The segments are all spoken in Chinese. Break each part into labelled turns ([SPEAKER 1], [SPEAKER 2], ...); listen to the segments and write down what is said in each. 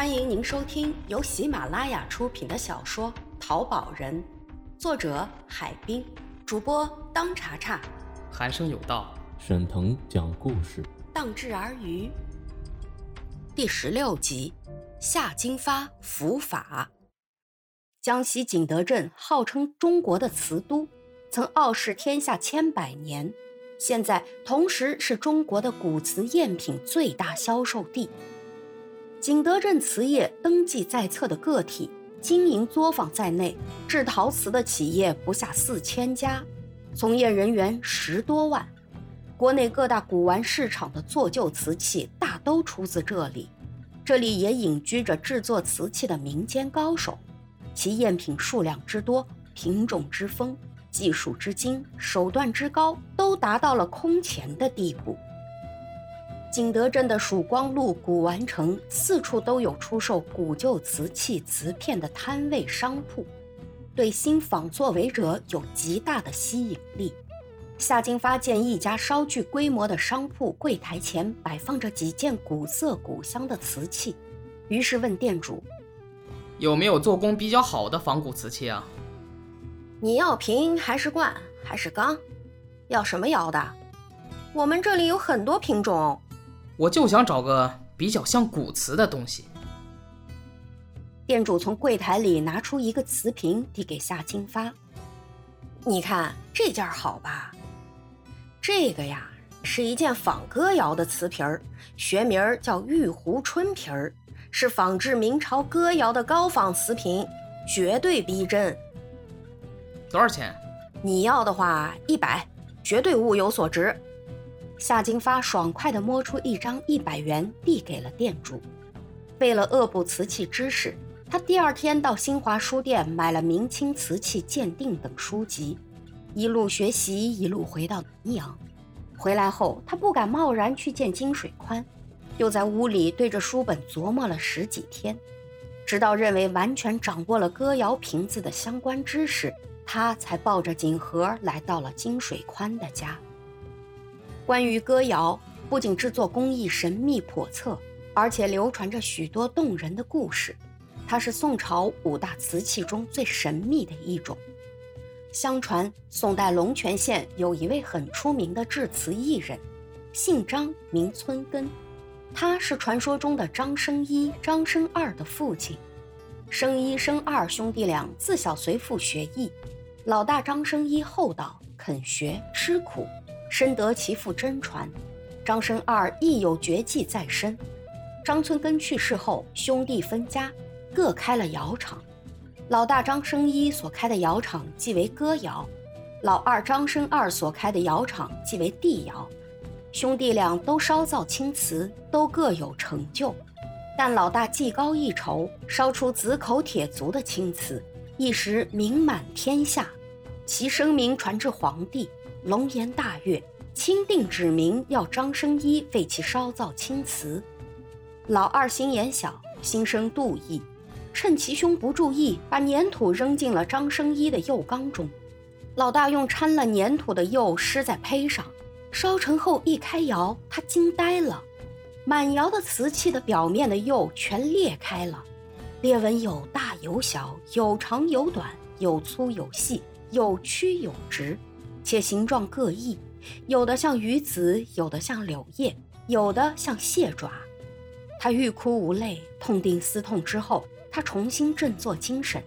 [SPEAKER 1] 欢迎您收听由喜马拉雅出品的小说《淘宝人》，作者海滨，主播当查查，
[SPEAKER 2] 寒生有道，
[SPEAKER 3] 沈腾讲故事，
[SPEAKER 1] 荡志而渔。第十六集，夏金发伏法。江西景德镇号称中国的瓷都，曾傲视天下千百年，现在同时是中国的古瓷赝品最大销售地。景德镇瓷业登记在册的个体、经营作坊在内，制陶瓷的企业不下四千家，从业人员十多万。国内各大古玩市场的做旧瓷器大都出自这里，这里也隐居着制作瓷器的民间高手，其赝品数量之多、品种之丰、技术之精、手段之高，都达到了空前的地步。景德镇的曙光路古玩城，四处都有出售古旧瓷器、瓷片的摊位商铺，对新仿作为者有极大的吸引力。夏金发见一家稍具规模的商铺柜台前摆放着几件古色古香的瓷器，于是问店主：“
[SPEAKER 2] 有没有做工比较好的仿古瓷器啊？
[SPEAKER 1] 你要瓶还是罐还是缸？要什么窑的？我们这里有很多品种。”
[SPEAKER 2] 我就想找个比较像古瓷的东西。
[SPEAKER 1] 店主从柜台里拿出一个瓷瓶，递给夏青发：“你看这件好吧？这个呀，是一件仿歌窑的瓷瓶儿，学名叫玉壶春瓶儿，是仿制明朝歌窑的高仿瓷瓶，绝对逼真。
[SPEAKER 2] 多少钱？
[SPEAKER 1] 你要的话，一百，绝对物有所值。”夏金发爽快地摸出一张一百元，递给了店主。为了恶补瓷器知识，他第二天到新华书店买了明清瓷器鉴定等书籍，一路学习，一路回到南阳。回来后，他不敢贸然去见金水宽，又在屋里对着书本琢磨了十几天，直到认为完全掌握了歌谣瓶子的相关知识，他才抱着锦盒来到了金水宽的家。关于歌谣，不仅制作工艺神秘叵测，而且流传着许多动人的故事。它是宋朝五大瓷器中最神秘的一种。相传，宋代龙泉县有一位很出名的制瓷艺人，姓张，名村根。他是传说中的张生一、张生二的父亲。生一、生二兄弟俩自小随父学艺，老大张生一厚道，肯学，吃苦。深得其父真传，张生二亦有绝技在身。张村根去世后，兄弟分家，各开了窑厂。老大张生一所开的窑厂即为歌窑，老二张生二所开的窑厂即为地窑。兄弟俩都烧造青瓷，都各有成就。但老大技高一筹，烧出紫口铁足的青瓷，一时名满天下。其声名传至皇帝。龙颜大悦，钦定指明要张生一为其烧造青瓷。老二心眼小，心生妒意，趁其兄不注意，把粘土扔进了张生一的釉缸中。老大用掺了粘土的釉施在胚上，烧成后一开窑，他惊呆了，满窑的瓷器的表面的釉全裂开了，裂纹有大有小，有长有短，有粗有细，有曲有直。且形状各异，有的像鱼子，有的像柳叶，有的像蟹爪。他欲哭无泪，痛定思痛之后，他重新振作精神。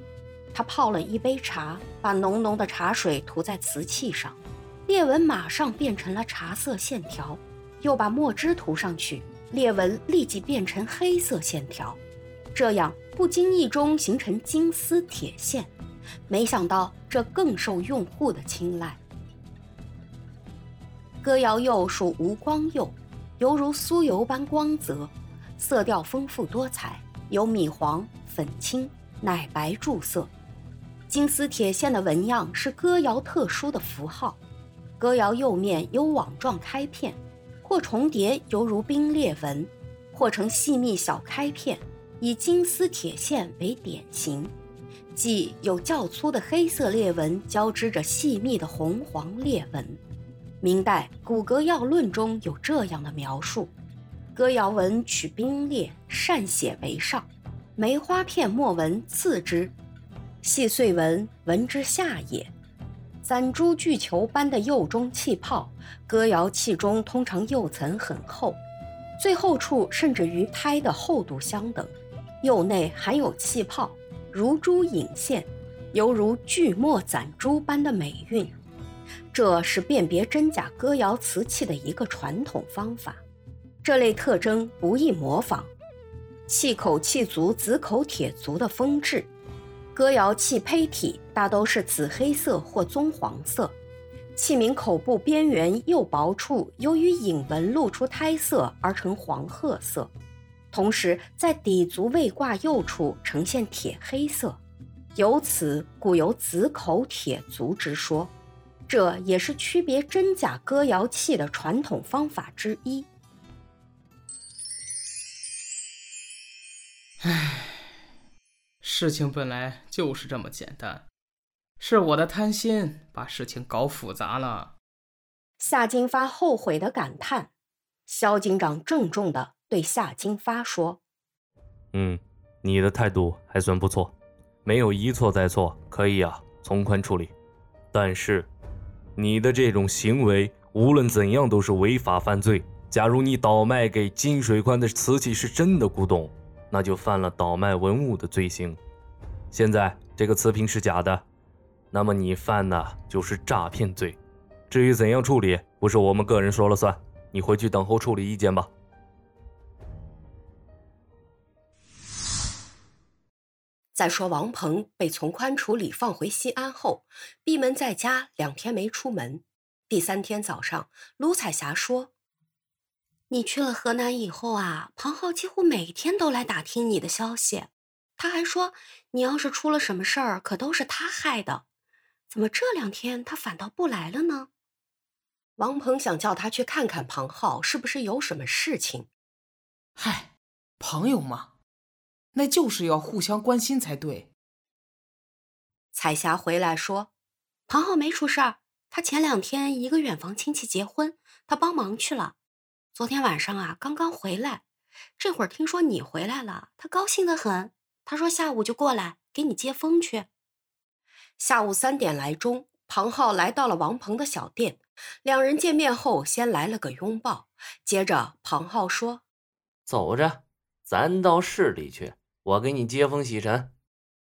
[SPEAKER 1] 他泡了一杯茶，把浓浓的茶水涂在瓷器上，裂纹马上变成了茶色线条。又把墨汁涂上去，裂纹立即变成黑色线条。这样不经意中形成金丝铁线。没想到这更受用户的青睐。歌窑釉属无光釉，犹如酥油般光泽，色调丰富多彩，有米黄、粉青、奶白注色。金丝铁线的纹样是歌窑特殊的符号。歌窑釉面有网状开片，或重叠犹如冰裂纹，或成细密小开片，以金丝铁线为典型，即有较粗的黑色裂纹交织着细密的红黄裂纹。明代《骨骼要论》中有这样的描述：歌窑纹取冰裂，善写为上，梅花片墨纹次之，细碎纹纹之下也。攒珠聚球般的釉中气泡，歌谣器中通常釉层很厚，最厚处甚至与胎的厚度相等。釉内含有气泡，如珠隐现，犹如聚墨攒珠般的美韵。这是辨别真假歌谣瓷器的一个传统方法。这类特征不易模仿。器口器足紫口铁足的风质。歌谣器胚体大都是紫黑色或棕黄色，器皿口部边缘釉薄处由于引纹露出胎色而成黄褐色，同时在底足未挂釉处呈现铁黑色，由此故有紫口铁足之说，这也是区别真假歌谣器的传统方法之一。
[SPEAKER 2] 唉。事情本来就是这么简单，是我的贪心把事情搞复杂了。
[SPEAKER 1] 夏金发后悔的感叹。萧警长郑重的对夏金发说：“
[SPEAKER 3] 嗯，你的态度还算不错，没有一错再错，可以啊，从宽处理。但是，你的这种行为无论怎样都是违法犯罪。假如你倒卖给金水宽的瓷器是真的古董。”那就犯了倒卖文物的罪行。现在这个瓷瓶是假的，那么你犯的就是诈骗罪。至于怎样处理，不是我们个人说了算。你回去等候处理意见吧。
[SPEAKER 1] 再说，王鹏被从宽处理放回西安后，闭门在家两天没出门。第三天早上，卢彩霞说。你去了河南以后啊，庞浩几乎每天都来打听你的消息。他还说，你要是出了什么事儿，可都是他害的。怎么这两天他反倒不来了呢？王鹏想叫他去看看庞浩是不是有什么事情。
[SPEAKER 2] 嗨，朋友嘛，那就是要互相关心才对。
[SPEAKER 1] 彩霞回来说，庞浩没出事儿，他前两天一个远房亲戚结婚，他帮忙去了。昨天晚上啊，刚刚回来，这会儿听说你回来了，他高兴的很。他说下午就过来给你接风去。下午三点来钟，庞浩来到了王鹏的小店，两人见面后先来了个拥抱，接着庞浩说：“
[SPEAKER 4] 走着，咱到市里去，我给你接风洗尘。”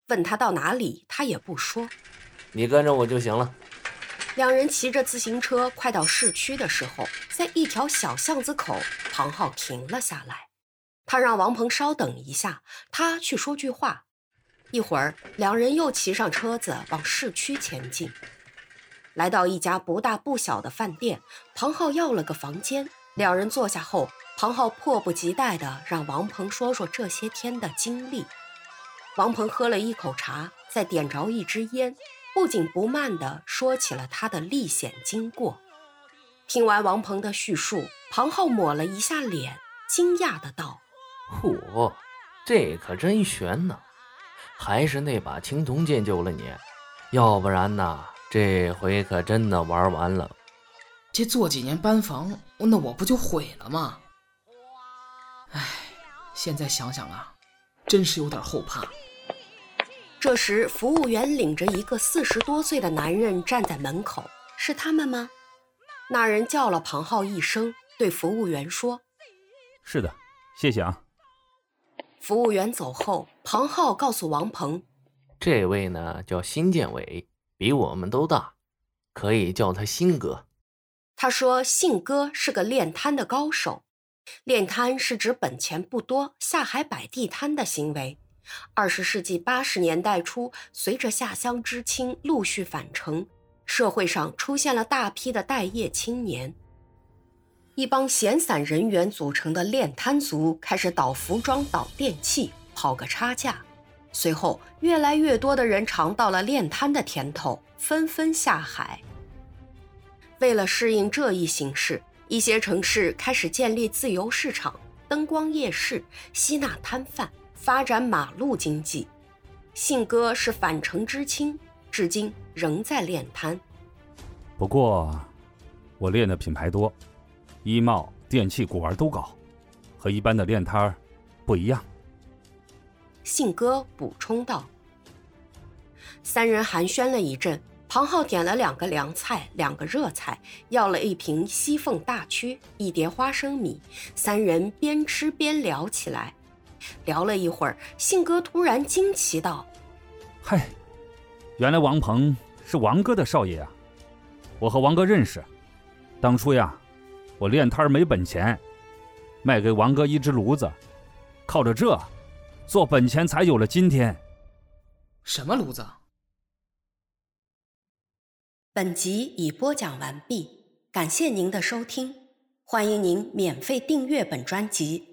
[SPEAKER 1] 问他到哪里，他也不说。
[SPEAKER 4] 你跟着我就行了。
[SPEAKER 1] 两人骑着自行车快到市区的时候，在一条小巷子口，庞浩停了下来。他让王鹏稍等一下，他去说句话。一会儿，两人又骑上车子往市区前进。来到一家不大不小的饭店，庞浩要了个房间。两人坐下后，庞浩迫不及待地让王鹏说说这些天的经历。王鹏喝了一口茶，再点着一支烟。不紧不慢地说起了他的历险经过。听完王鹏的叙述，庞浩抹了一下脸，惊讶的道：“
[SPEAKER 4] 嚯，这可真悬呐！还是那把青铜剑救了你，要不然呐，这回可真的玩完了。
[SPEAKER 2] 这做几年班房，那我不就毁了吗？唉，现在想想啊，真是有点后怕。”
[SPEAKER 1] 这时，服务员领着一个四十多岁的男人站在门口，是他们吗？那人叫了庞浩一声，对服务员说：“
[SPEAKER 5] 是的，谢谢啊。”
[SPEAKER 1] 服务员走后，庞浩告诉王鹏：“
[SPEAKER 4] 这位呢，叫辛建伟，比我们都大，可以叫他辛哥。”
[SPEAKER 1] 他说：“信哥是个练摊的高手，练摊是指本钱不多，下海摆地摊的行为。”二十世纪八十年代初，随着下乡知青陆续返城，社会上出现了大批的待业青年。一帮闲散人员组成的练摊族开始倒服装、倒电器，跑个差价。随后，越来越多的人尝到了练摊的甜头，纷纷下海。为了适应这一形势，一些城市开始建立自由市场、灯光夜市，吸纳摊贩。发展马路经济，信哥是返城知青，至今仍在练摊。
[SPEAKER 5] 不过，我练的品牌多，衣帽、电器、古玩都搞，和一般的练摊儿不一样。
[SPEAKER 1] 信鸽补充道。三人寒暄了一阵，庞浩点了两个凉菜，两个热菜，要了一瓶西凤大曲，一碟花生米。三人边吃边聊起来。聊了一会儿，信哥突然惊奇道：“
[SPEAKER 5] 嗨，原来王鹏是王哥的少爷啊！我和王哥认识，当初呀，我练摊儿没本钱，卖给王哥一只炉子，靠着这，做本钱才有了今天。
[SPEAKER 2] 什么炉子？”
[SPEAKER 1] 本集已播讲完毕，感谢您的收听，欢迎您免费订阅本专辑。